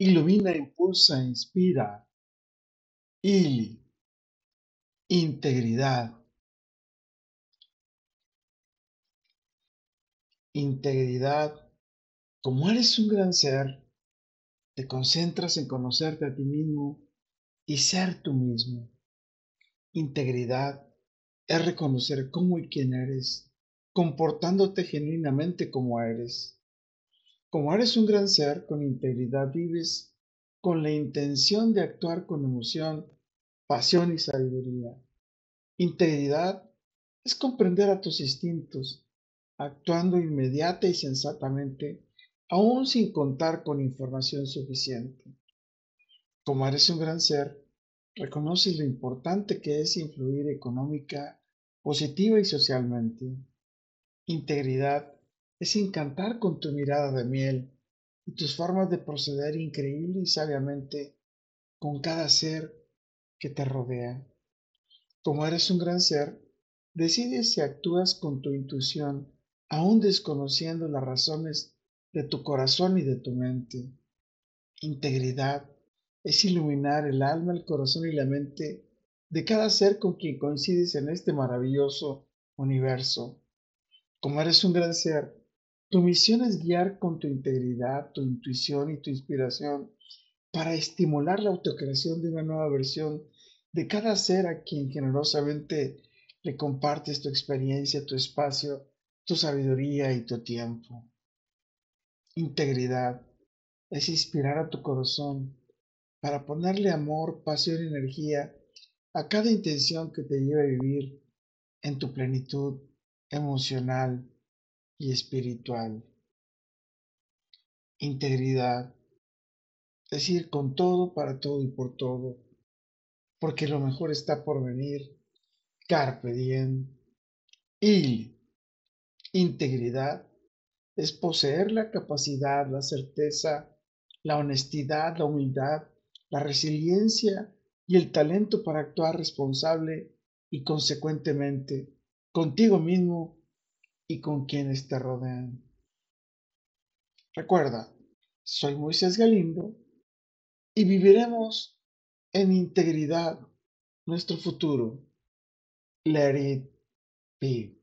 ilumina, impulsa, inspira. Ili, integridad. Integridad. Como eres un gran ser, te concentras en conocerte a ti mismo y ser tú mismo. Integridad es reconocer cómo y quién eres, comportándote genuinamente como eres. Como eres un gran ser, con integridad vives con la intención de actuar con emoción, pasión y sabiduría. Integridad es comprender a tus instintos, actuando inmediata y sensatamente, aún sin contar con información suficiente. Como eres un gran ser, reconoces lo importante que es influir económica, positiva y socialmente. Integridad es encantar con tu mirada de miel y tus formas de proceder increíble y sabiamente con cada ser que te rodea. Como eres un gran ser, decides si actúas con tu intuición, aún desconociendo las razones de tu corazón y de tu mente. Integridad es iluminar el alma, el corazón y la mente de cada ser con quien coincides en este maravilloso universo. Como eres un gran ser, tu misión es guiar con tu integridad, tu intuición y tu inspiración para estimular la autocreación de una nueva versión de cada ser a quien generosamente le compartes tu experiencia, tu espacio, tu sabiduría y tu tiempo. Integridad es inspirar a tu corazón para ponerle amor, pasión y energía a cada intención que te lleve a vivir en tu plenitud emocional, y espiritual. Integridad, decir con todo, para todo y por todo, porque lo mejor está por venir. Carpe diem. Y integridad es poseer la capacidad, la certeza, la honestidad, la humildad, la resiliencia y el talento para actuar responsable y consecuentemente contigo mismo y con quienes te rodean. Recuerda, soy Moisés Galindo y viviremos en integridad nuestro futuro. Let it be.